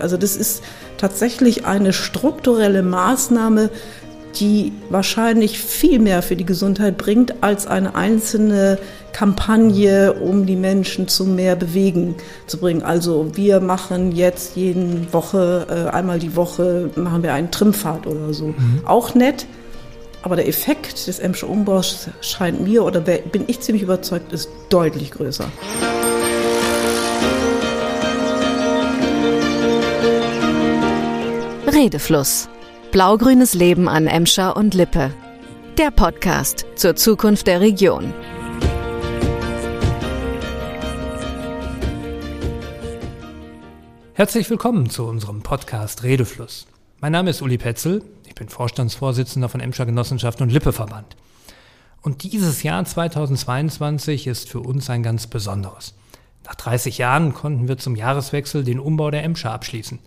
Also das ist tatsächlich eine strukturelle Maßnahme, die wahrscheinlich viel mehr für die Gesundheit bringt als eine einzelne Kampagne, um die Menschen zu mehr Bewegen zu bringen. Also wir machen jetzt jeden Woche, äh, einmal die Woche, machen wir einen Trimfahrt oder so. Mhm. Auch nett, aber der Effekt des Emscher Umbaus scheint mir, oder bin ich ziemlich überzeugt, ist deutlich größer. Redefluss. Blaugrünes Leben an Emscher und Lippe. Der Podcast zur Zukunft der Region. Herzlich willkommen zu unserem Podcast Redefluss. Mein Name ist Uli Petzel, ich bin Vorstandsvorsitzender von Emscher Genossenschaft und Lippeverband. Und dieses Jahr 2022 ist für uns ein ganz besonderes. Nach 30 Jahren konnten wir zum Jahreswechsel den Umbau der Emscher abschließen.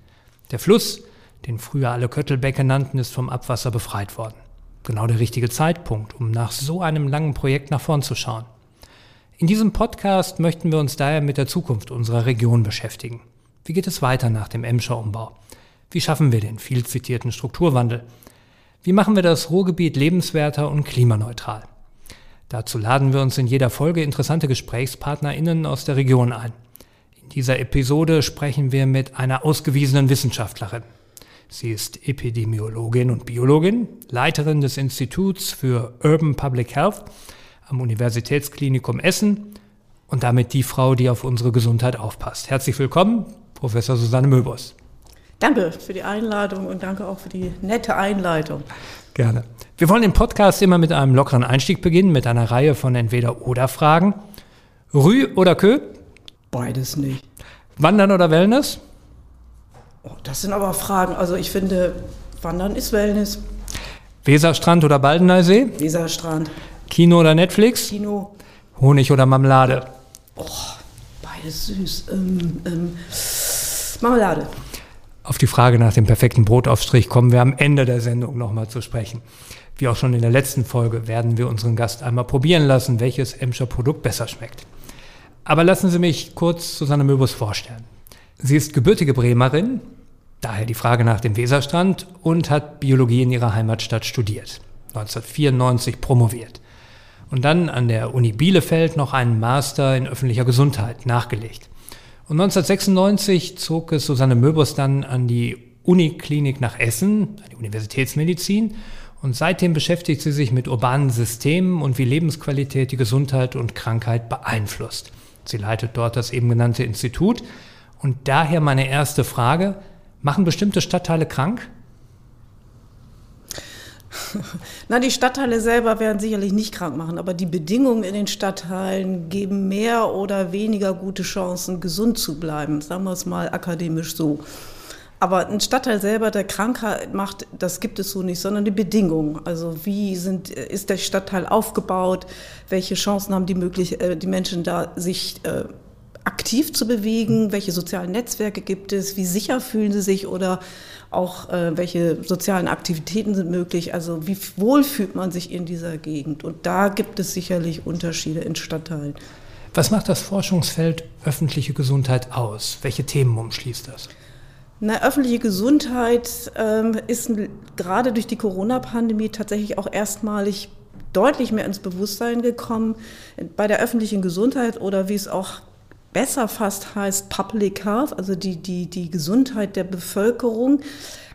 Der Fluss den früher alle Köttelbecke nannten, ist vom Abwasser befreit worden. Genau der richtige Zeitpunkt, um nach so einem langen Projekt nach vorn zu schauen. In diesem Podcast möchten wir uns daher mit der Zukunft unserer Region beschäftigen. Wie geht es weiter nach dem Emscher Umbau? Wie schaffen wir den viel zitierten Strukturwandel? Wie machen wir das Ruhrgebiet lebenswerter und klimaneutral? Dazu laden wir uns in jeder Folge interessante GesprächspartnerInnen aus der Region ein. In dieser Episode sprechen wir mit einer ausgewiesenen Wissenschaftlerin, Sie ist Epidemiologin und Biologin, Leiterin des Instituts für Urban Public Health am Universitätsklinikum Essen und damit die Frau, die auf unsere Gesundheit aufpasst. Herzlich willkommen, Professor Susanne Möbus. Danke für die Einladung und danke auch für die nette Einleitung. Gerne. Wir wollen den Podcast immer mit einem lockeren Einstieg beginnen, mit einer Reihe von Entweder-Oder-Fragen. Rü oder Kö? Beides nicht. Wandern oder Wellness? Oh, das sind aber Fragen. Also ich finde, Wandern ist Wellness. Weserstrand oder Baldeneysee? Weserstrand. Kino oder Netflix? Kino. Honig oder Marmelade? Oh, beides süß. Ähm, ähm, Marmelade. Auf die Frage nach dem perfekten Brotaufstrich kommen wir am Ende der Sendung nochmal zu sprechen. Wie auch schon in der letzten Folge werden wir unseren Gast einmal probieren lassen, welches Emscher Produkt besser schmeckt. Aber lassen Sie mich kurz Susanne Möbus vorstellen. Sie ist gebürtige Bremerin, daher die Frage nach dem Weserstrand und hat Biologie in ihrer Heimatstadt studiert. 1994 promoviert. Und dann an der Uni Bielefeld noch einen Master in öffentlicher Gesundheit nachgelegt. Und 1996 zog es Susanne Möbus dann an die Uniklinik nach Essen, an die Universitätsmedizin. Und seitdem beschäftigt sie sich mit urbanen Systemen und wie Lebensqualität die Gesundheit und Krankheit beeinflusst. Sie leitet dort das eben genannte Institut, und daher meine erste Frage, machen bestimmte Stadtteile krank? Na, die Stadtteile selber werden sicherlich nicht krank machen, aber die Bedingungen in den Stadtteilen geben mehr oder weniger gute Chancen, gesund zu bleiben. Sagen wir es mal akademisch so. Aber ein Stadtteil selber, der Krankheit macht, das gibt es so nicht, sondern die Bedingungen. Also wie sind, ist der Stadtteil aufgebaut? Welche Chancen haben die, möglich, äh, die Menschen da, sich äh, aktiv zu bewegen? Welche sozialen Netzwerke gibt es? Wie sicher fühlen sie sich oder auch äh, welche sozialen Aktivitäten sind möglich? Also wie wohl fühlt man sich in dieser Gegend? Und da gibt es sicherlich Unterschiede in Stadtteilen. Was macht das Forschungsfeld öffentliche Gesundheit aus? Welche Themen umschließt das? Na, öffentliche Gesundheit ähm, ist gerade durch die Corona-Pandemie tatsächlich auch erstmalig deutlich mehr ins Bewusstsein gekommen. Bei der öffentlichen Gesundheit oder wie es auch besser fast heißt Public Health, also die, die, die Gesundheit der Bevölkerung.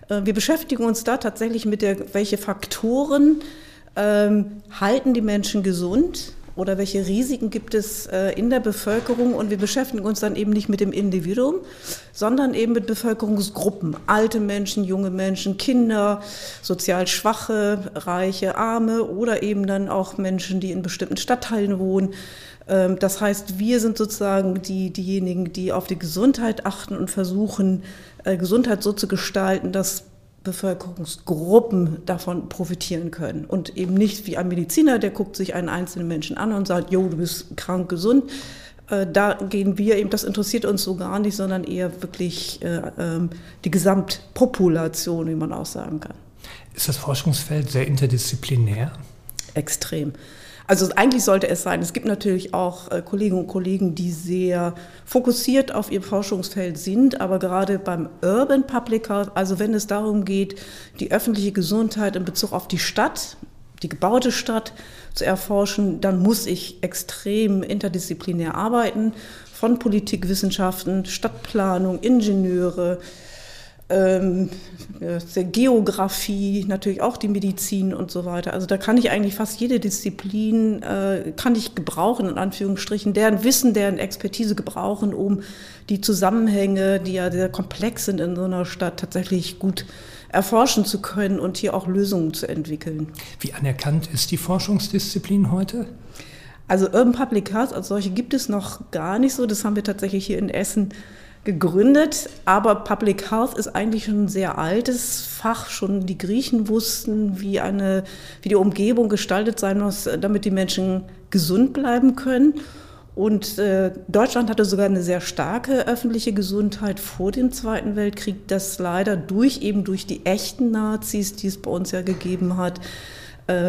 Äh, wir beschäftigen uns da tatsächlich mit der, welche Faktoren ähm, halten die Menschen gesund oder welche Risiken gibt es äh, in der Bevölkerung und wir beschäftigen uns dann eben nicht mit dem Individuum, sondern eben mit Bevölkerungsgruppen, alte Menschen, junge Menschen, Kinder, sozial schwache, reiche, arme oder eben dann auch Menschen, die in bestimmten Stadtteilen wohnen. Ähm, das heißt, wir sind sozusagen die, diejenigen, die auf die Gesundheit achten und versuchen, äh, Gesundheit so zu gestalten, dass Bevölkerungsgruppen davon profitieren können. Und eben nicht wie ein Mediziner, der guckt sich einen einzelnen Menschen an und sagt, jo, du bist krank, gesund. Äh, da gehen wir eben, das interessiert uns so gar nicht, sondern eher wirklich äh, ähm, die Gesamtpopulation, wie man auch sagen kann. Ist das Forschungsfeld sehr interdisziplinär? Extrem. Also eigentlich sollte es sein. Es gibt natürlich auch äh, Kolleginnen und Kollegen, die sehr fokussiert auf ihr Forschungsfeld sind, aber gerade beim Urban Public Health, also wenn es darum geht, die öffentliche Gesundheit in Bezug auf die Stadt, die gebaute Stadt zu erforschen, dann muss ich extrem interdisziplinär arbeiten, von Politikwissenschaften, Stadtplanung, Ingenieure, ähm, Geografie, natürlich auch die Medizin und so weiter. Also da kann ich eigentlich fast jede Disziplin, äh, kann ich gebrauchen, in Anführungsstrichen, deren Wissen, deren Expertise gebrauchen, um die Zusammenhänge, die ja sehr komplex sind in so einer Stadt, tatsächlich gut erforschen zu können und hier auch Lösungen zu entwickeln. Wie anerkannt ist die Forschungsdisziplin heute? Also Urban Public Health als solche gibt es noch gar nicht so. Das haben wir tatsächlich hier in Essen gegründet, aber Public Health ist eigentlich schon ein sehr altes Fach. Schon die Griechen wussten, wie, eine, wie die Umgebung gestaltet sein muss, damit die Menschen gesund bleiben können. Und äh, Deutschland hatte sogar eine sehr starke öffentliche Gesundheit vor dem Zweiten Weltkrieg, das leider durch eben durch die echten Nazis, die es bei uns ja gegeben hat,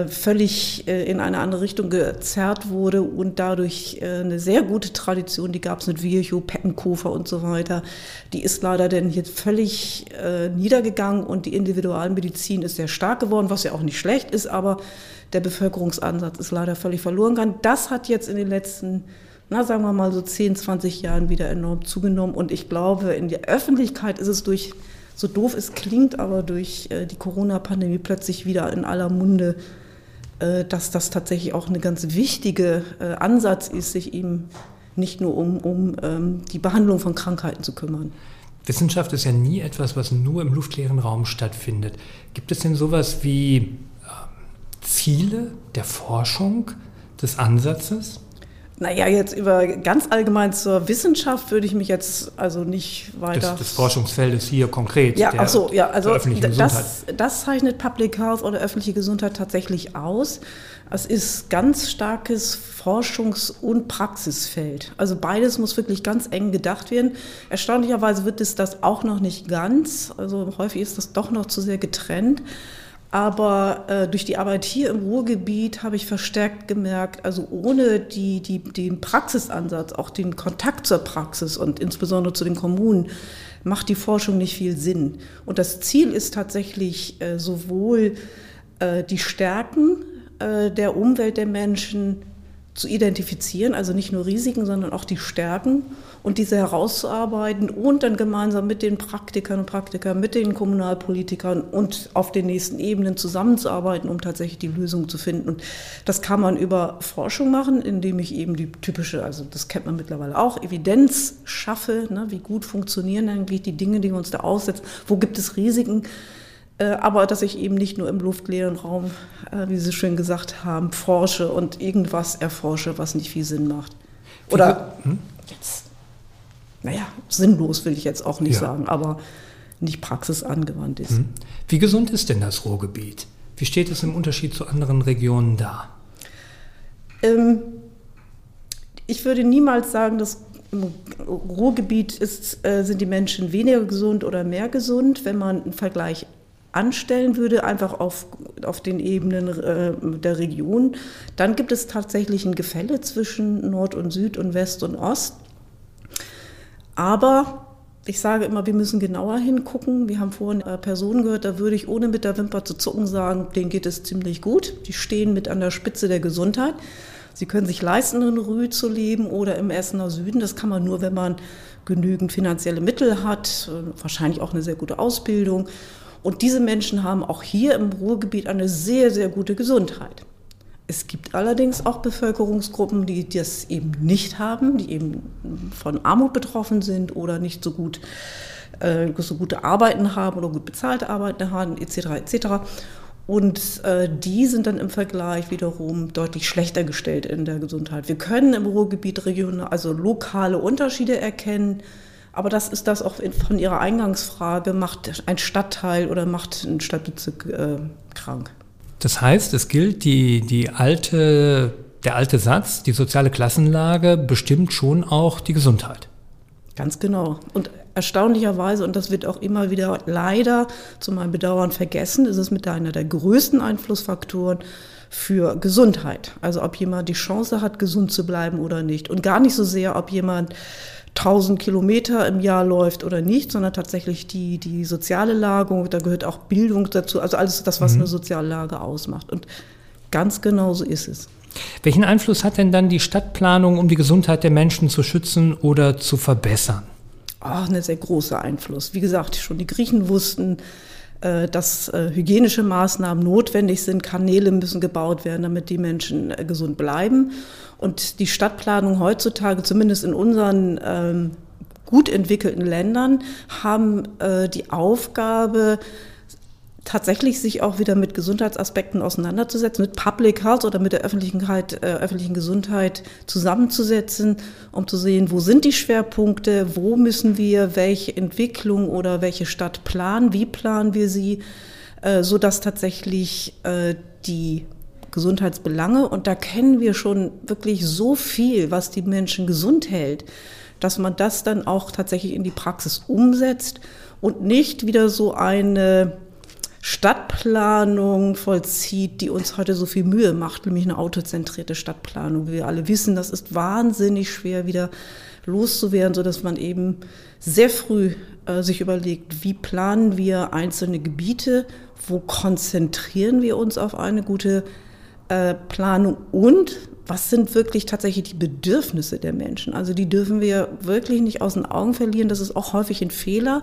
völlig äh, in eine andere Richtung gezerrt wurde und dadurch äh, eine sehr gute Tradition, die gab es mit Virchow, Peppenkofer und so weiter, die ist leider dann jetzt völlig niedergegangen und die Individualmedizin ist sehr stark geworden, was ja auch nicht schlecht ist, aber der Bevölkerungsansatz ist leider völlig verloren gegangen. Das hat jetzt in den letzten na, sagen wir mal so 10, 20 Jahren wieder enorm zugenommen. Und ich glaube, in der Öffentlichkeit ist es durch so doof es klingt, aber durch äh, die Corona-Pandemie plötzlich wieder in aller Munde, äh, dass das tatsächlich auch eine ganz wichtige äh, Ansatz ist, sich eben nicht nur um, um ähm, die Behandlung von Krankheiten zu kümmern. Wissenschaft ist ja nie etwas, was nur im luftleeren Raum stattfindet. Gibt es denn sowas wie ähm, Ziele der Forschung, des Ansatzes? Naja, jetzt über ganz allgemein zur Wissenschaft würde ich mich jetzt also nicht weiter. Des, des Forschungsfeldes hier konkret. Ja, ach so, ja, also das, das zeichnet Public Health oder öffentliche Gesundheit tatsächlich aus. Es ist ganz starkes Forschungs- und Praxisfeld. Also beides muss wirklich ganz eng gedacht werden. Erstaunlicherweise wird es das auch noch nicht ganz. Also häufig ist das doch noch zu sehr getrennt. Aber äh, durch die Arbeit hier im Ruhrgebiet habe ich verstärkt gemerkt, also ohne die, die, den Praxisansatz, auch den Kontakt zur Praxis und insbesondere zu den Kommunen, macht die Forschung nicht viel Sinn. Und das Ziel ist tatsächlich äh, sowohl äh, die Stärken äh, der Umwelt der Menschen zu identifizieren, also nicht nur Risiken, sondern auch die Stärken und diese herauszuarbeiten und dann gemeinsam mit den Praktikern und Praktikern, mit den Kommunalpolitikern und auf den nächsten Ebenen zusammenzuarbeiten, um tatsächlich die Lösung zu finden. Und das kann man über Forschung machen, indem ich eben die typische, also das kennt man mittlerweile auch, Evidenz schaffe, ne, wie gut funktionieren eigentlich die Dinge, die wir uns da aussetzen, wo gibt es Risiken aber dass ich eben nicht nur im luftleeren Raum, äh, wie Sie schön gesagt haben, forsche und irgendwas erforsche, was nicht viel Sinn macht. Oder hm? jetzt, naja, sinnlos will ich jetzt auch nicht ja. sagen, aber nicht praxisangewandt ist. Hm. Wie gesund ist denn das Ruhrgebiet? Wie steht es im Unterschied zu anderen Regionen da? Ähm, ich würde niemals sagen, dass im Ruhrgebiet ist, äh, sind die Menschen weniger gesund oder mehr gesund. Wenn man einen Vergleich anstellen würde, einfach auf, auf den Ebenen äh, der Region, dann gibt es tatsächlich ein Gefälle zwischen Nord und Süd und West und Ost. Aber ich sage immer, wir müssen genauer hingucken. Wir haben vorhin äh, Personen gehört, da würde ich ohne mit der Wimper zu zucken sagen, denen geht es ziemlich gut. Die stehen mit an der Spitze der Gesundheit. Sie können sich leisten, in Rü zu leben oder im Essener Süden. Das kann man nur, wenn man genügend finanzielle Mittel hat, äh, wahrscheinlich auch eine sehr gute Ausbildung und diese Menschen haben auch hier im Ruhrgebiet eine sehr, sehr gute Gesundheit. Es gibt allerdings auch Bevölkerungsgruppen, die das eben nicht haben, die eben von Armut betroffen sind oder nicht so gut äh, so gute Arbeiten haben oder gut bezahlte Arbeiten haben, etc. etc. Und äh, die sind dann im Vergleich wiederum deutlich schlechter gestellt in der Gesundheit. Wir können im Ruhrgebiet regional, also lokale Unterschiede erkennen. Aber das ist das auch von Ihrer Eingangsfrage, macht ein Stadtteil oder macht ein Stadtbezirk äh, krank. Das heißt, es gilt die, die alte, der alte Satz, die soziale Klassenlage bestimmt schon auch die Gesundheit. Ganz genau. Und erstaunlicherweise, und das wird auch immer wieder leider zu meinem Bedauern vergessen, ist es mit einer der größten Einflussfaktoren für Gesundheit. Also ob jemand die Chance hat, gesund zu bleiben oder nicht. Und gar nicht so sehr, ob jemand 1000 Kilometer im Jahr läuft oder nicht, sondern tatsächlich die, die soziale Lage, da gehört auch Bildung dazu, also alles das, was mhm. eine soziale Lage ausmacht. Und ganz genau so ist es. Welchen Einfluss hat denn dann die Stadtplanung, um die Gesundheit der Menschen zu schützen oder zu verbessern? Oh, eine sehr große Einfluss. Wie gesagt, schon die Griechen wussten, äh, dass äh, hygienische Maßnahmen notwendig sind. Kanäle müssen gebaut werden, damit die Menschen äh, gesund bleiben. Und die Stadtplanung heutzutage, zumindest in unseren ähm, gut entwickelten Ländern, haben äh, die Aufgabe, tatsächlich sich auch wieder mit Gesundheitsaspekten auseinanderzusetzen, mit Public Health oder mit der Öffentlichkeit, äh, öffentlichen Gesundheit zusammenzusetzen, um zu sehen, wo sind die Schwerpunkte, wo müssen wir welche Entwicklung oder welche Stadt planen, wie planen wir sie, äh, so dass tatsächlich äh, die Gesundheitsbelange. Und da kennen wir schon wirklich so viel, was die Menschen gesund hält, dass man das dann auch tatsächlich in die Praxis umsetzt und nicht wieder so eine Stadtplanung vollzieht, die uns heute so viel Mühe macht, nämlich eine autozentrierte Stadtplanung. Wir alle wissen, das ist wahnsinnig schwer wieder loszuwerden, sodass man eben sehr früh äh, sich überlegt, wie planen wir einzelne Gebiete, wo konzentrieren wir uns auf eine gute Planung und was sind wirklich tatsächlich die Bedürfnisse der Menschen? Also die dürfen wir wirklich nicht aus den Augen verlieren. Das ist auch häufig ein Fehler,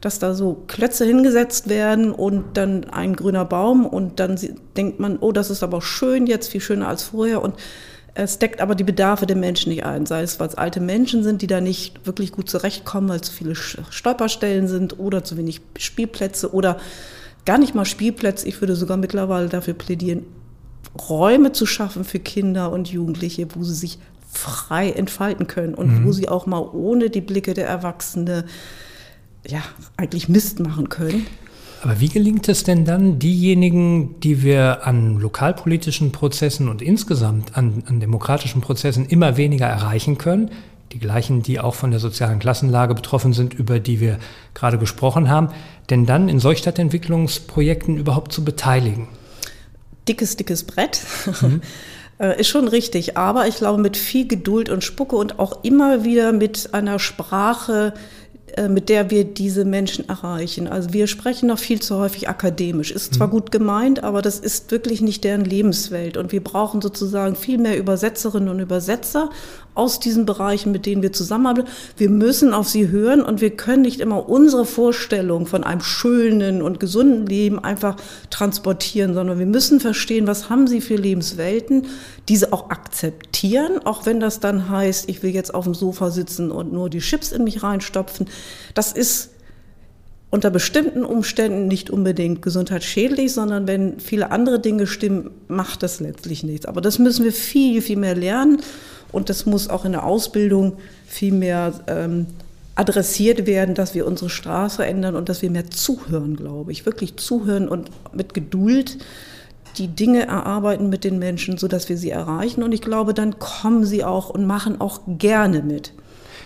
dass da so Klötze hingesetzt werden und dann ein grüner Baum und dann denkt man, oh, das ist aber schön jetzt, viel schöner als vorher und es deckt aber die Bedarfe der Menschen nicht ein, sei es, weil es alte Menschen sind, die da nicht wirklich gut zurechtkommen, weil zu viele Stolperstellen sind oder zu wenig Spielplätze oder gar nicht mal Spielplätze. Ich würde sogar mittlerweile dafür plädieren, Räume zu schaffen für Kinder und Jugendliche, wo sie sich frei entfalten können und mhm. wo sie auch mal ohne die Blicke der Erwachsenen ja, eigentlich Mist machen können. Aber wie gelingt es denn dann, diejenigen, die wir an lokalpolitischen Prozessen und insgesamt an, an, demokratischen Prozessen immer weniger erreichen können, die gleichen, die auch von der sozialen Klassenlage betroffen sind, über die wir gerade gesprochen haben, denn dann in solch Stadtentwicklungsprojekten überhaupt zu beteiligen? Dickes, dickes Brett. Mhm. Äh, ist schon richtig, aber ich glaube mit viel Geduld und Spucke und auch immer wieder mit einer Sprache, äh, mit der wir diese Menschen erreichen. Also wir sprechen noch viel zu häufig akademisch. Ist zwar mhm. gut gemeint, aber das ist wirklich nicht deren Lebenswelt. Und wir brauchen sozusagen viel mehr Übersetzerinnen und Übersetzer aus diesen Bereichen, mit denen wir zusammenarbeiten. Wir müssen auf sie hören und wir können nicht immer unsere Vorstellung von einem schönen und gesunden Leben einfach transportieren, sondern wir müssen verstehen, was haben sie für Lebenswelten, diese auch akzeptieren, auch wenn das dann heißt, ich will jetzt auf dem Sofa sitzen und nur die Chips in mich reinstopfen. Das ist unter bestimmten Umständen nicht unbedingt gesundheitsschädlich, sondern wenn viele andere Dinge stimmen, macht das letztlich nichts. Aber das müssen wir viel, viel mehr lernen und das muss auch in der Ausbildung viel mehr ähm, adressiert werden, dass wir unsere Straße ändern und dass wir mehr zuhören, glaube ich. Wirklich zuhören und mit Geduld die Dinge erarbeiten mit den Menschen, sodass wir sie erreichen. Und ich glaube, dann kommen sie auch und machen auch gerne mit.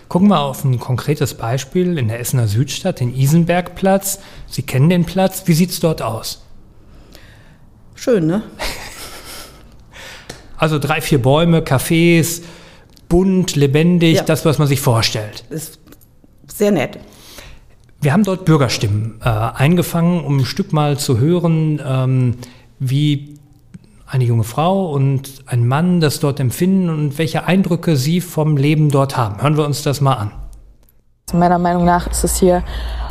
Gucken wir auf ein konkretes Beispiel in der Essener Südstadt, den Isenbergplatz. Sie kennen den Platz. Wie sieht es dort aus? Schön, ne? Also drei, vier Bäume, Cafés, bunt, lebendig, ja. das, was man sich vorstellt. Ist sehr nett. Wir haben dort Bürgerstimmen äh, eingefangen, um ein Stück mal zu hören, ähm, wie eine junge Frau und ein Mann das dort empfinden und welche Eindrücke sie vom Leben dort haben. Hören wir uns das mal an. Meiner Meinung nach ist es hier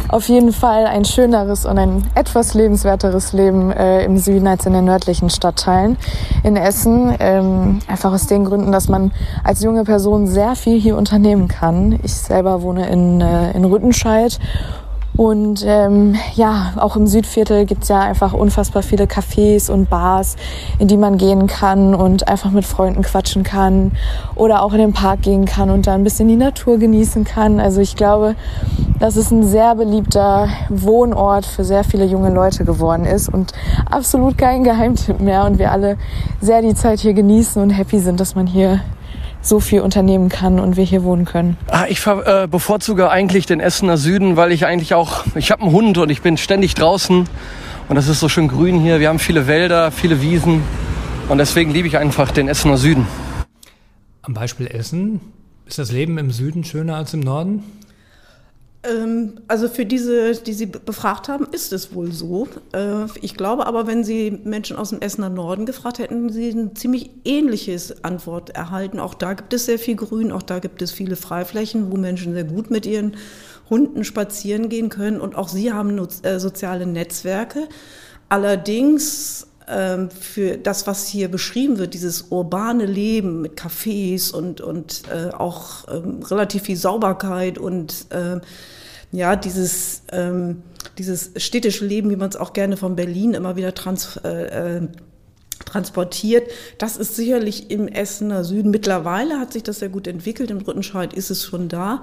auf jeden Fall ein schöneres und ein etwas lebenswerteres Leben äh, im Süden als in den nördlichen Stadtteilen in Essen. Ähm, einfach aus den Gründen, dass man als junge Person sehr viel hier unternehmen kann. Ich selber wohne in, äh, in Rüttenscheid und ähm, ja, auch im Südviertel gibt's ja einfach unfassbar viele Cafés und Bars, in die man gehen kann und einfach mit Freunden quatschen kann oder auch in den Park gehen kann und da ein bisschen die Natur genießen kann. Also ich glaube, dass es ein sehr beliebter Wohnort für sehr viele junge Leute geworden ist und absolut kein Geheimtipp mehr und wir alle sehr die Zeit hier genießen und happy sind, dass man hier so viel unternehmen kann und wir hier wohnen können? Ah, ich äh, bevorzuge eigentlich den Essener Süden, weil ich eigentlich auch, ich habe einen Hund und ich bin ständig draußen und das ist so schön grün hier. Wir haben viele Wälder, viele Wiesen Und deswegen liebe ich einfach den Essener Süden. Am Beispiel Essen, ist das Leben im Süden schöner als im Norden? Ähm, also für diese, die Sie befragt haben, ist es wohl so. Äh, ich glaube aber, wenn Sie Menschen aus dem Essener Norden gefragt hätten, Sie eine ziemlich ähnliches Antwort erhalten. Auch da gibt es sehr viel Grün, auch da gibt es viele Freiflächen, wo Menschen sehr gut mit ihren Hunden spazieren gehen können. Und auch Sie haben äh, soziale Netzwerke. Allerdings ähm, für das, was hier beschrieben wird, dieses urbane Leben mit Cafés und, und äh, auch ähm, relativ viel Sauberkeit und äh, ja, dieses, ähm, dieses städtische Leben, wie man es auch gerne von Berlin immer wieder trans, äh, äh, transportiert. Das ist sicherlich im Essener Süden. Mittlerweile hat sich das sehr gut entwickelt. Im Rüttenscheid ist es schon da.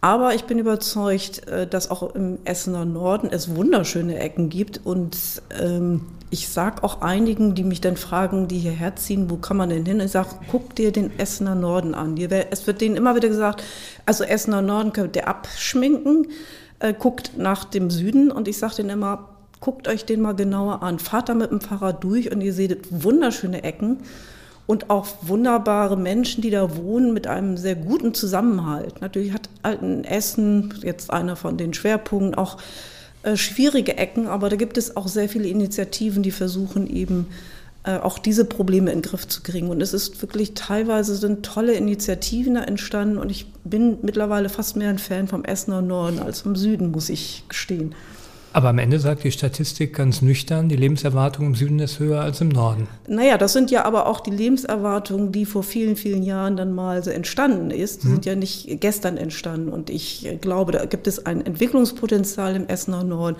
Aber ich bin überzeugt, äh, dass auch im Essener Norden es wunderschöne Ecken gibt. Und ähm, ich sage auch einigen, die mich dann fragen, die hierher ziehen, wo kann man denn hin? Ich sage, guck dir den Essener Norden an. Es wird denen immer wieder gesagt, also Essener Norden könnt ihr abschminken, äh, guckt nach dem Süden. Und ich sage denen immer, guckt euch den mal genauer an. Fahrt da mit dem Fahrrad durch und ihr seht wunderschöne Ecken und auch wunderbare Menschen, die da wohnen, mit einem sehr guten Zusammenhalt. Natürlich hat Altenessen jetzt einer von den Schwerpunkten auch äh, schwierige Ecken, aber da gibt es auch sehr viele Initiativen, die versuchen eben äh, auch diese Probleme in den Griff zu kriegen. Und es ist wirklich teilweise sind tolle Initiativen da entstanden und ich bin mittlerweile fast mehr ein Fan vom Essener Norden als vom Süden, muss ich gestehen. Aber am Ende sagt die Statistik ganz nüchtern, die Lebenserwartung im Süden ist höher als im Norden. Naja, das sind ja aber auch die Lebenserwartungen, die vor vielen, vielen Jahren dann mal so entstanden ist. Die mhm. sind ja nicht gestern entstanden. Und ich glaube, da gibt es ein Entwicklungspotenzial im Essener Norden.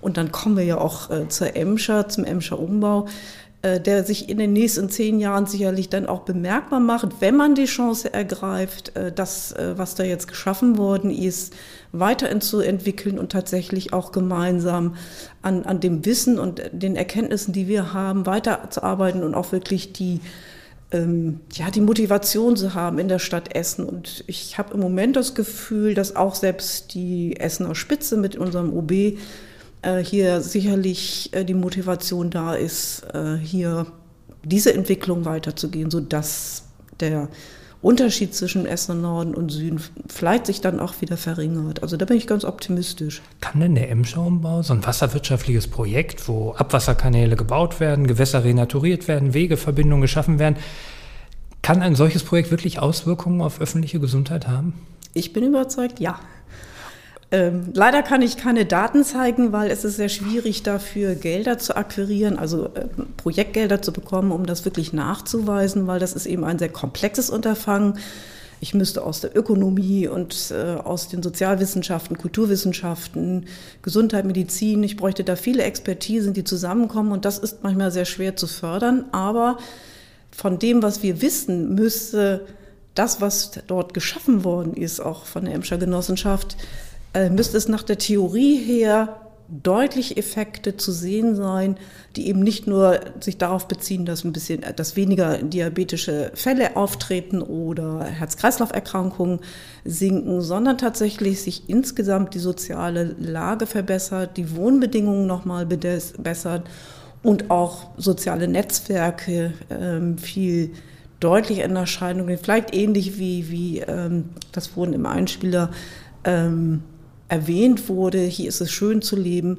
Und dann kommen wir ja auch äh, zur Emscher, zum Emscher Umbau. Äh, der sich in den nächsten zehn Jahren sicherlich dann auch bemerkbar macht, wenn man die Chance ergreift, äh, das, äh, was da jetzt geschaffen worden ist, weiterzuentwickeln und tatsächlich auch gemeinsam an, an dem Wissen und den Erkenntnissen, die wir haben, weiterzuarbeiten und auch wirklich die, ähm, ja, die Motivation zu haben in der Stadt Essen. Und ich habe im Moment das Gefühl, dass auch selbst die Essener Spitze mit unserem OB hier sicherlich äh, die Motivation da ist, äh, hier diese Entwicklung weiterzugehen, sodass der Unterschied zwischen Essen Norden und Süden vielleicht sich dann auch wieder verringert. Also da bin ich ganz optimistisch. Kann denn der Emscher-Umbau, so ein wasserwirtschaftliches Projekt, wo Abwasserkanäle gebaut werden, Gewässer renaturiert werden, Wegeverbindungen geschaffen werden, kann ein solches Projekt wirklich Auswirkungen auf öffentliche Gesundheit haben? Ich bin überzeugt, ja. Ähm, leider kann ich keine Daten zeigen, weil es ist sehr schwierig dafür Gelder zu akquirieren, also äh, Projektgelder zu bekommen, um das wirklich nachzuweisen, weil das ist eben ein sehr komplexes Unterfangen. Ich müsste aus der Ökonomie und äh, aus den Sozialwissenschaften, Kulturwissenschaften, Gesundheit, Medizin, ich bräuchte da viele Expertisen, die zusammenkommen und das ist manchmal sehr schwer zu fördern. Aber von dem, was wir wissen, müsste das, was dort geschaffen worden ist, auch von der Emscher Genossenschaft, müsste es nach der Theorie her deutlich Effekte zu sehen sein, die eben nicht nur sich darauf beziehen, dass ein bisschen, dass weniger diabetische Fälle auftreten oder Herz-Kreislauf-Erkrankungen sinken, sondern tatsächlich sich insgesamt die soziale Lage verbessert, die Wohnbedingungen nochmal bessert und auch soziale Netzwerke ähm, viel deutlich in Erscheinung, vielleicht ähnlich wie, wie ähm, das wurden im Einspieler ähm, erwähnt wurde, hier ist es schön zu leben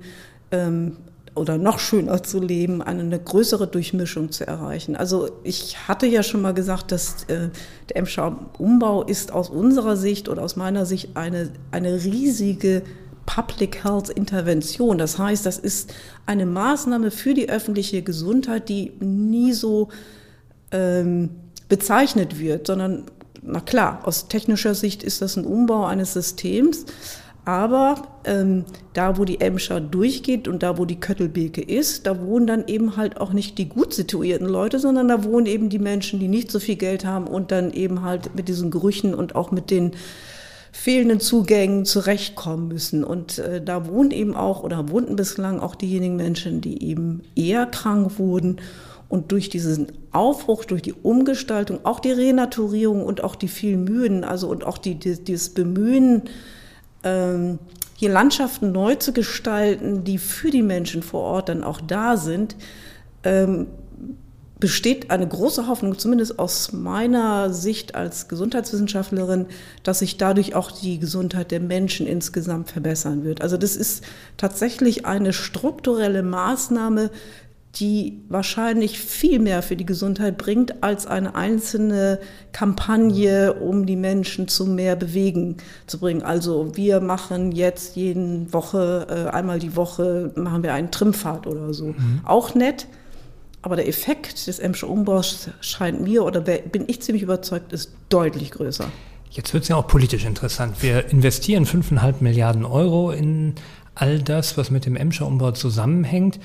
ähm, oder noch schöner zu leben, eine, eine, größere Durchmischung zu erreichen. Also ich hatte ja schon mal gesagt, dass äh, der Emscher Umbau ist aus unserer Sicht oder aus meiner Sicht eine, eine riesige Public Health Intervention. Das heißt, das ist eine Maßnahme für die öffentliche Gesundheit, die nie so ähm, bezeichnet wird, sondern na klar, aus technischer Sicht ist das ein Umbau eines Systems, aber ähm, da, wo die Emscher durchgeht und da, wo die Köttelbeke ist, da wohnen dann eben halt auch nicht die gut situierten Leute, sondern da wohnen eben die Menschen, die nicht so viel Geld haben und dann eben halt mit diesen Gerüchen und auch mit den fehlenden Zugängen zurechtkommen müssen. Und äh, da wohnen eben auch oder wohnten bislang auch diejenigen Menschen, die eben eher krank wurden. Und durch diesen Aufbruch, durch die Umgestaltung, auch die Renaturierung und auch die vielen Mühen, also und auch die, die, dieses Bemühen, ähm, hier Landschaften neu zu gestalten, die für die Menschen vor Ort dann auch da sind, ähm, besteht eine große Hoffnung, zumindest aus meiner Sicht als Gesundheitswissenschaftlerin, dass sich dadurch auch die Gesundheit der Menschen insgesamt verbessern wird. Also das ist tatsächlich eine strukturelle Maßnahme, die wahrscheinlich viel mehr für die Gesundheit bringt als eine einzelne Kampagne, um die Menschen zu mehr Bewegen zu bringen. Also wir machen jetzt jeden Woche, äh, einmal die Woche machen wir einen Trimfahrt oder so. Mhm. Auch nett. Aber der Effekt des Emscher Umbaus scheint mir, oder bin ich ziemlich überzeugt, ist deutlich größer. Jetzt wird es ja auch politisch interessant. Wir investieren 5,5 Milliarden Euro in all das, was mit dem Emscher Umbau zusammenhängt.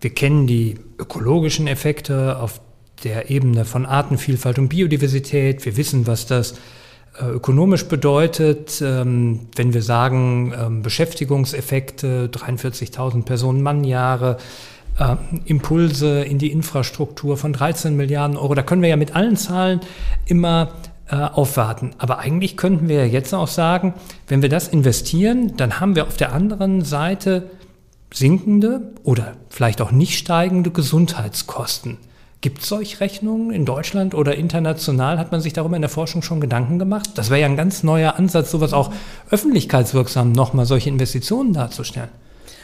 Wir kennen die ökologischen Effekte auf der Ebene von Artenvielfalt und Biodiversität. Wir wissen, was das äh, ökonomisch bedeutet, ähm, wenn wir sagen, ähm, Beschäftigungseffekte, 43.000 Personen Mannjahre, äh, Impulse in die Infrastruktur von 13 Milliarden Euro. Da können wir ja mit allen Zahlen immer äh, aufwarten. Aber eigentlich könnten wir jetzt auch sagen, wenn wir das investieren, dann haben wir auf der anderen Seite sinkende oder vielleicht auch nicht steigende Gesundheitskosten. Gibt es solche Rechnungen in Deutschland oder international? Hat man sich darüber in der Forschung schon Gedanken gemacht? Das wäre ja ein ganz neuer Ansatz, sowas auch öffentlichkeitswirksam nochmal solche Investitionen darzustellen.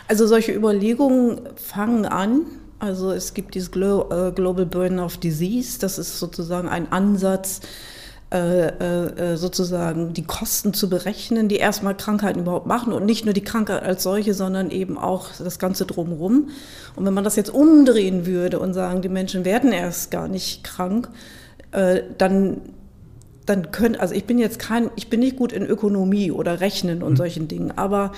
Also solche Überlegungen fangen an. Also es gibt dieses äh, Global Burden of Disease. Das ist sozusagen ein Ansatz, äh, äh, sozusagen die Kosten zu berechnen, die erstmal Krankheiten überhaupt machen und nicht nur die Krankheit als solche, sondern eben auch das Ganze drumherum. Und wenn man das jetzt umdrehen würde und sagen, die Menschen werden erst gar nicht krank, äh, dann dann können, also ich bin jetzt kein, ich bin nicht gut in Ökonomie oder Rechnen und mhm. solchen Dingen, aber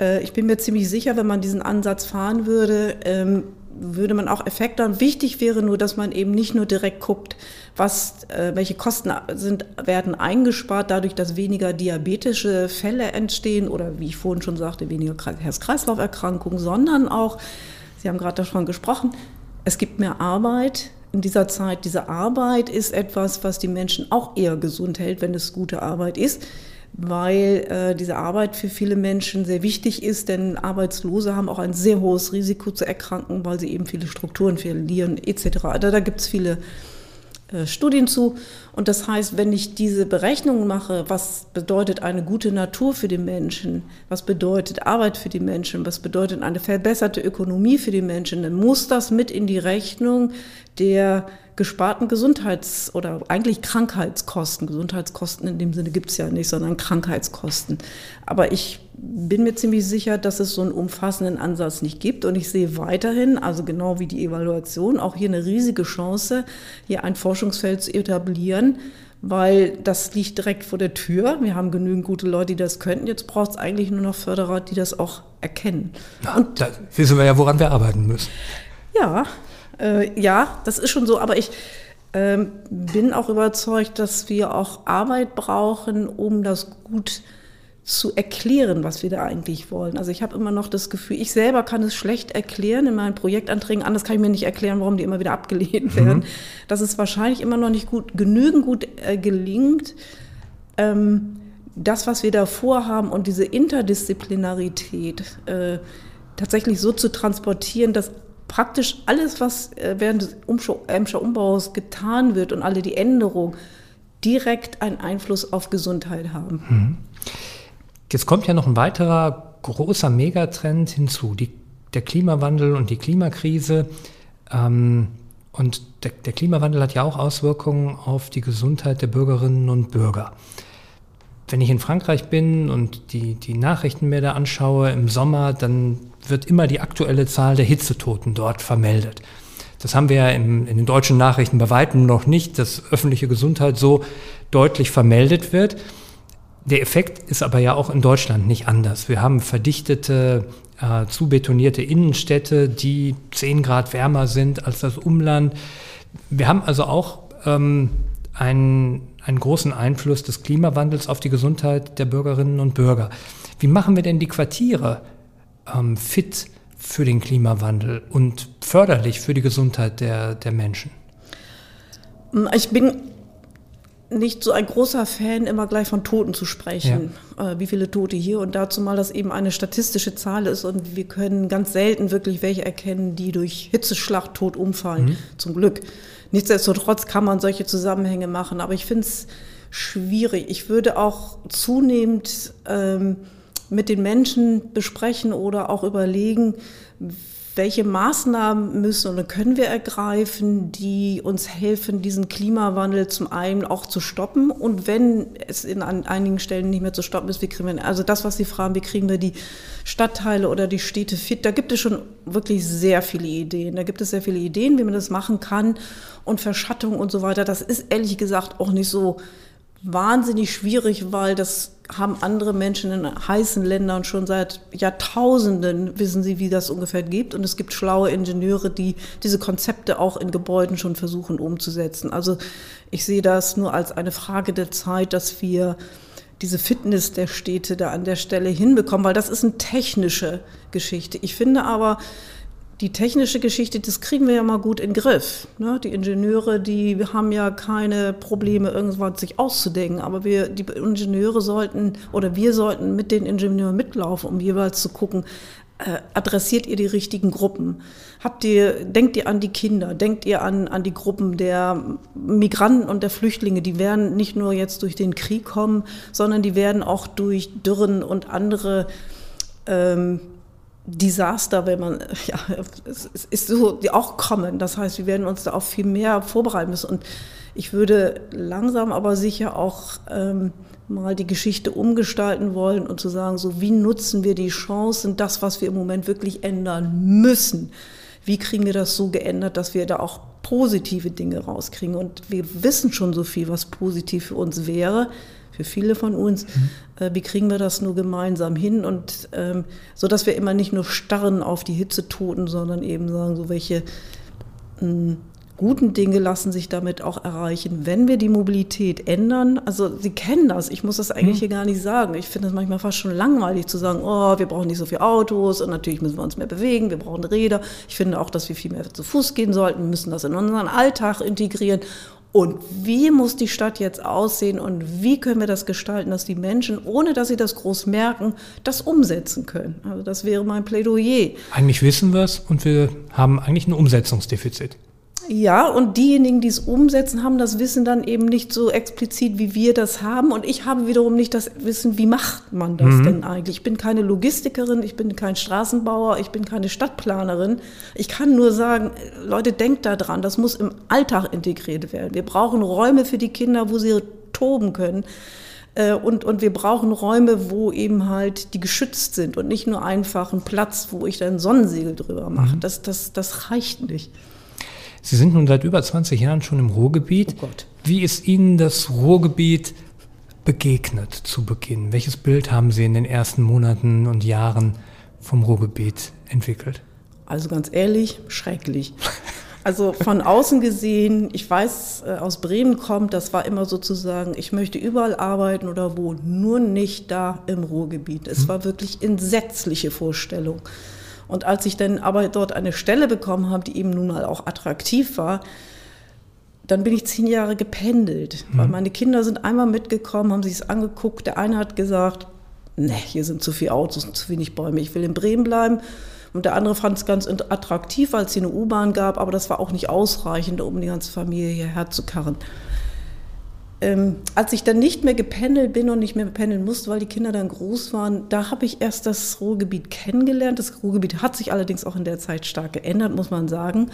äh, ich bin mir ziemlich sicher, wenn man diesen Ansatz fahren würde, ähm, würde man auch Effekte haben. Wichtig wäre nur, dass man eben nicht nur direkt guckt, was, äh, welche Kosten sind, werden eingespart, dadurch, dass weniger diabetische Fälle entstehen oder wie ich vorhin schon sagte, weniger Herz-Kreislauf-Erkrankungen, sondern auch, Sie haben gerade davon gesprochen, es gibt mehr Arbeit, in dieser Zeit. Diese Arbeit ist etwas, was die Menschen auch eher gesund hält, wenn es gute Arbeit ist weil äh, diese Arbeit für viele Menschen sehr wichtig ist, denn Arbeitslose haben auch ein sehr hohes Risiko zu erkranken, weil sie eben viele Strukturen verlieren etc. Da, da gibt es viele äh, Studien zu. Und das heißt, wenn ich diese Berechnungen mache, was bedeutet eine gute Natur für die Menschen, was bedeutet Arbeit für die Menschen, was bedeutet eine verbesserte Ökonomie für die Menschen, dann muss das mit in die Rechnung der gesparten Gesundheits- oder eigentlich Krankheitskosten. Gesundheitskosten in dem Sinne gibt es ja nicht, sondern Krankheitskosten. Aber ich bin mir ziemlich sicher, dass es so einen umfassenden Ansatz nicht gibt. Und ich sehe weiterhin, also genau wie die Evaluation, auch hier eine riesige Chance, hier ein Forschungsfeld zu etablieren, weil das liegt direkt vor der Tür. Wir haben genügend gute Leute, die das könnten. Jetzt braucht es eigentlich nur noch Förderer, die das auch erkennen. Ja, und da wissen wir ja, woran wir arbeiten müssen. Ja, äh, ja, das ist schon so, aber ich ähm, bin auch überzeugt, dass wir auch Arbeit brauchen, um das gut zu erklären, was wir da eigentlich wollen. Also ich habe immer noch das Gefühl, ich selber kann es schlecht erklären in meinen Projektanträgen. Anders kann ich mir nicht erklären, warum die immer wieder abgelehnt mhm. werden. Mhm. Dass es wahrscheinlich immer noch nicht gut, genügend gut äh, gelingt, ähm, das, was wir da vorhaben und diese Interdisziplinarität äh, tatsächlich so zu transportieren, dass praktisch alles, was äh, während des Emscher Umbaus getan wird und alle die Änderungen direkt einen Einfluss auf Gesundheit haben. Mhm. Jetzt kommt ja noch ein weiterer großer Megatrend hinzu, die, der Klimawandel und die Klimakrise. Ähm, und der, der, Klimawandel hat ja auch Auswirkungen auf die Gesundheit der Bürgerinnen und Bürger. Wenn ich in Frankreich bin und die, die Nachrichten mir da anschaue im Sommer, dann wird immer die aktuelle Zahl der Hitzetoten dort vermeldet. Das haben wir ja in, in den deutschen Nachrichten bei weitem noch nicht, dass öffentliche Gesundheit so deutlich vermeldet wird. Der Effekt ist aber ja auch in Deutschland nicht anders. Wir haben verdichtete, äh, zubetonierte Innenstädte, die 10 Grad wärmer sind als das Umland. Wir haben also auch ähm, einen, einen großen Einfluss des Klimawandels auf die Gesundheit der Bürgerinnen und Bürger. Wie machen wir denn die Quartiere ähm, fit für den Klimawandel und förderlich für die Gesundheit der, der Menschen? Ich bin nicht so ein großer Fan, immer gleich von Toten zu sprechen. Ja. Äh, wie viele Tote hier und dazu mal, dass eben eine statistische Zahl ist und wir können ganz selten wirklich welche erkennen, die durch Hitzeschlag tot umfallen. Mhm. Zum Glück. Nichtsdestotrotz kann man solche Zusammenhänge machen, aber ich finde es schwierig. Ich würde auch zunehmend ähm, mit den Menschen besprechen oder auch überlegen, welche Maßnahmen müssen oder können wir ergreifen, die uns helfen, diesen Klimawandel zum einen auch zu stoppen und wenn es in einigen Stellen nicht mehr zu stoppen ist, wie kriegen wir, also das, was Sie fragen, wie kriegen wir die Stadtteile oder die Städte fit, da gibt es schon wirklich sehr viele Ideen. Da gibt es sehr viele Ideen, wie man das machen kann und Verschattung und so weiter. Das ist ehrlich gesagt auch nicht so wahnsinnig schwierig, weil das haben andere Menschen in heißen Ländern schon seit Jahrtausenden, wissen sie, wie das ungefähr geht. Und es gibt schlaue Ingenieure, die diese Konzepte auch in Gebäuden schon versuchen umzusetzen. Also ich sehe das nur als eine Frage der Zeit, dass wir diese Fitness der Städte da an der Stelle hinbekommen, weil das ist eine technische Geschichte. Ich finde aber, die technische Geschichte, das kriegen wir ja mal gut in den Griff. Ne? Die Ingenieure, die haben ja keine Probleme, irgendwas sich auszudenken. Aber wir, die Ingenieure sollten oder wir sollten mit den Ingenieuren mitlaufen, um jeweils zu gucken, äh, adressiert ihr die richtigen Gruppen? Habt ihr, denkt ihr an die Kinder? Denkt ihr an, an die Gruppen der Migranten und der Flüchtlinge? Die werden nicht nur jetzt durch den Krieg kommen, sondern die werden auch durch Dürren und andere ähm, Desaster, wenn man, ja, es ist so, die auch kommen. Das heißt, wir werden uns da auch viel mehr vorbereiten müssen. Und ich würde langsam aber sicher auch ähm, mal die Geschichte umgestalten wollen und zu sagen, so wie nutzen wir die Chancen, das, was wir im Moment wirklich ändern müssen. Wie kriegen wir das so geändert, dass wir da auch positive Dinge rauskriegen? Und wir wissen schon so viel, was positiv für uns wäre für viele von uns. Mhm. Äh, wie kriegen wir das nur gemeinsam hin? Und ähm, so, dass wir immer nicht nur starren auf die Hitzetoten, sondern eben sagen, so welche mh, hm, guten Dinge lassen sich damit auch erreichen, wenn wir die Mobilität ändern. Also Sie kennen das, ich muss das eigentlich mhm. hier gar nicht sagen. Ich finde es manchmal fast schon langweilig zu sagen, oh, wir brauchen nicht so viele Autos und natürlich müssen wir uns mehr bewegen, wir brauchen Räder. Ich finde auch, dass wir viel mehr zu Fuß gehen sollten, wir müssen das in unseren Alltag integrieren. Und wie muss die Stadt jetzt aussehen und wie können wir das gestalten, dass die Menschen, ohne dass sie das groß merken, das umsetzen können? Also das wäre mein Plädoyer. Eigentlich wissen wir es und wir haben eigentlich ein Umsetzungsdefizit. Ja, und diejenigen, die es umsetzen, haben das Wissen dann eben nicht so explizit, wie wir das haben. Und ich habe wiederum nicht das Wissen, wie macht man das mhm. denn eigentlich? Ich bin keine Logistikerin, ich bin kein Straßenbauer, ich bin keine Stadtplanerin. Ich kann nur sagen, Leute, denkt da dran, das muss im Alltag integriert werden. Wir brauchen Räume für die Kinder, wo sie toben können. Äh, und, und wir brauchen Räume, wo eben halt die geschützt sind und nicht nur einfach einen Platz, wo ich dann Sonnensegel drüber mache. Mhm. Das, das, das reicht nicht. Sie sind nun seit über 20 Jahren schon im Ruhrgebiet. Oh Gott. Wie ist Ihnen das Ruhrgebiet begegnet zu Beginn? Welches Bild haben Sie in den ersten Monaten und Jahren vom Ruhrgebiet entwickelt? Also ganz ehrlich, schrecklich. Also von außen gesehen, ich weiß, äh, aus Bremen kommt, das war immer sozusagen, ich möchte überall arbeiten oder wo, nur nicht da im Ruhrgebiet. Es hm. war wirklich entsetzliche Vorstellung. Und als ich dann aber dort eine Stelle bekommen habe, die eben nun mal auch attraktiv war, dann bin ich zehn Jahre gependelt. Mhm. Weil meine Kinder sind einmal mitgekommen, haben sich es angeguckt. Der eine hat gesagt, ne, hier sind zu viele Autos und zu wenig Bäume, ich will in Bremen bleiben. Und der andere fand es ganz attraktiv, weil es hier eine U-Bahn gab, aber das war auch nicht ausreichend, um die ganze Familie hierher zu karren ähm, als ich dann nicht mehr gependelt bin und nicht mehr pendeln musste, weil die Kinder dann groß waren, da habe ich erst das Ruhrgebiet kennengelernt. Das Ruhrgebiet hat sich allerdings auch in der Zeit stark geändert, muss man sagen.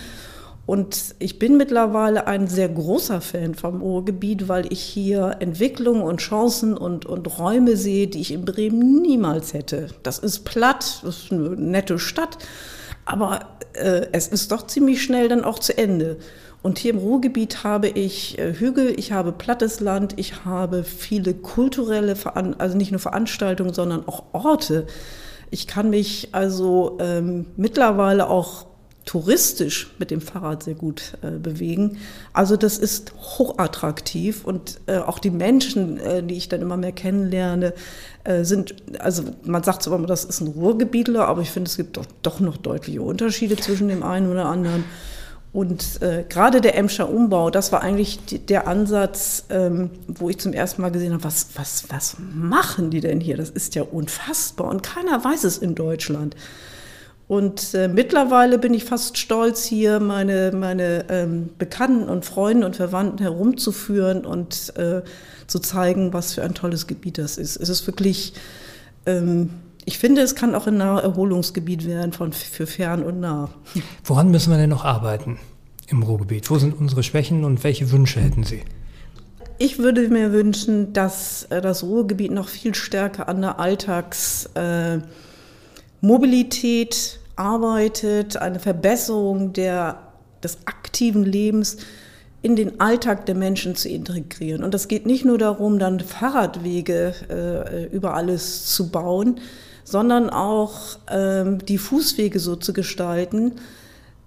Und ich bin mittlerweile ein sehr großer Fan vom Ruhrgebiet, weil ich hier Entwicklungen und Chancen und, und Räume sehe, die ich in Bremen niemals hätte. Das ist platt, das ist eine nette Stadt, aber äh, es ist doch ziemlich schnell dann auch zu Ende. Und hier im Ruhrgebiet habe ich äh, Hügel, ich habe plattes Land, ich habe viele kulturelle, Veran also nicht nur Veranstaltungen, sondern auch Orte. Ich kann mich also ähm, mittlerweile auch touristisch mit dem Fahrrad sehr gut äh, bewegen. Also das ist hochattraktiv und äh, auch die Menschen, äh, die ich dann immer mehr kennenlerne, äh, sind, also man sagt zwar immer, das ist ein Ruhrgebietler, aber ich finde, es gibt doch, doch noch deutliche Unterschiede zwischen dem einen oder anderen. Und äh, gerade der Emscher Umbau, das war eigentlich die, der Ansatz, ähm, wo ich zum ersten Mal gesehen habe, was, was, was machen die denn hier? Das ist ja unfassbar und keiner weiß es in Deutschland. Und äh, mittlerweile bin ich fast stolz, hier meine, meine ähm, Bekannten und Freunde und Verwandten herumzuführen und äh, zu zeigen, was für ein tolles Gebiet das ist. Es ist wirklich, ähm, ich finde, es kann auch ein Naherholungsgebiet werden von, für fern und nah. Woran müssen wir denn noch arbeiten im Ruhrgebiet? Wo sind unsere Schwächen und welche Wünsche hätten Sie? Ich würde mir wünschen, dass äh, das Ruhrgebiet noch viel stärker an der Alltagsmobilität äh, arbeitet, eine Verbesserung der, des aktiven Lebens in den Alltag der Menschen zu integrieren. Und das geht nicht nur darum, dann Fahrradwege äh, über alles zu bauen, sondern auch ähm, die Fußwege so zu gestalten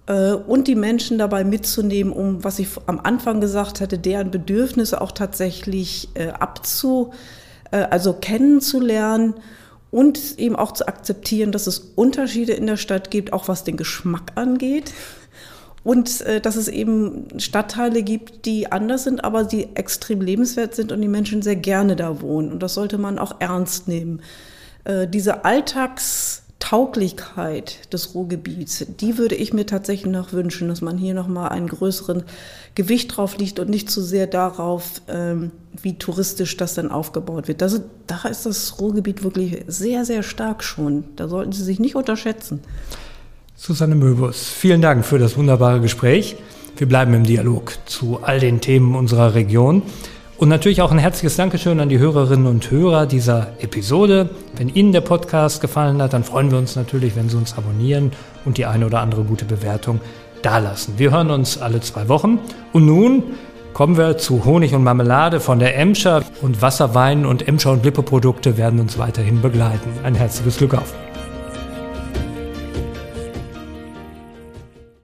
äh, und die Menschen dabei mitzunehmen, um, was ich am Anfang gesagt hatte, deren Bedürfnisse auch tatsächlich äh, abzu, äh, also kennenzulernen und eben auch zu akzeptieren, dass es Unterschiede in der Stadt gibt, auch was den Geschmack angeht. Und äh, dass es eben Stadtteile gibt, die anders sind, aber die extrem lebenswert sind und die Menschen sehr gerne da wohnen. Und das sollte man auch ernst nehmen. Äh, diese Alltagstauglichkeit des Ruhrgebiets, die würde ich mir tatsächlich noch wünschen, dass man hier nochmal einen größeren Gewicht drauf liegt und nicht zu so sehr darauf, ähm, wie touristisch das dann aufgebaut wird. Das, da ist das Ruhrgebiet wirklich sehr, sehr stark schon. Da sollten Sie sich nicht unterschätzen. Susanne Möbus, vielen Dank für das wunderbare Gespräch. Wir bleiben im Dialog zu all den Themen unserer Region. Und natürlich auch ein herzliches Dankeschön an die Hörerinnen und Hörer dieser Episode. Wenn Ihnen der Podcast gefallen hat, dann freuen wir uns natürlich, wenn Sie uns abonnieren und die eine oder andere gute Bewertung dalassen. Wir hören uns alle zwei Wochen. Und nun kommen wir zu Honig und Marmelade von der Emscher und Wasserwein und Emscher und Lippe Produkte werden uns weiterhin begleiten. Ein herzliches Glück auf.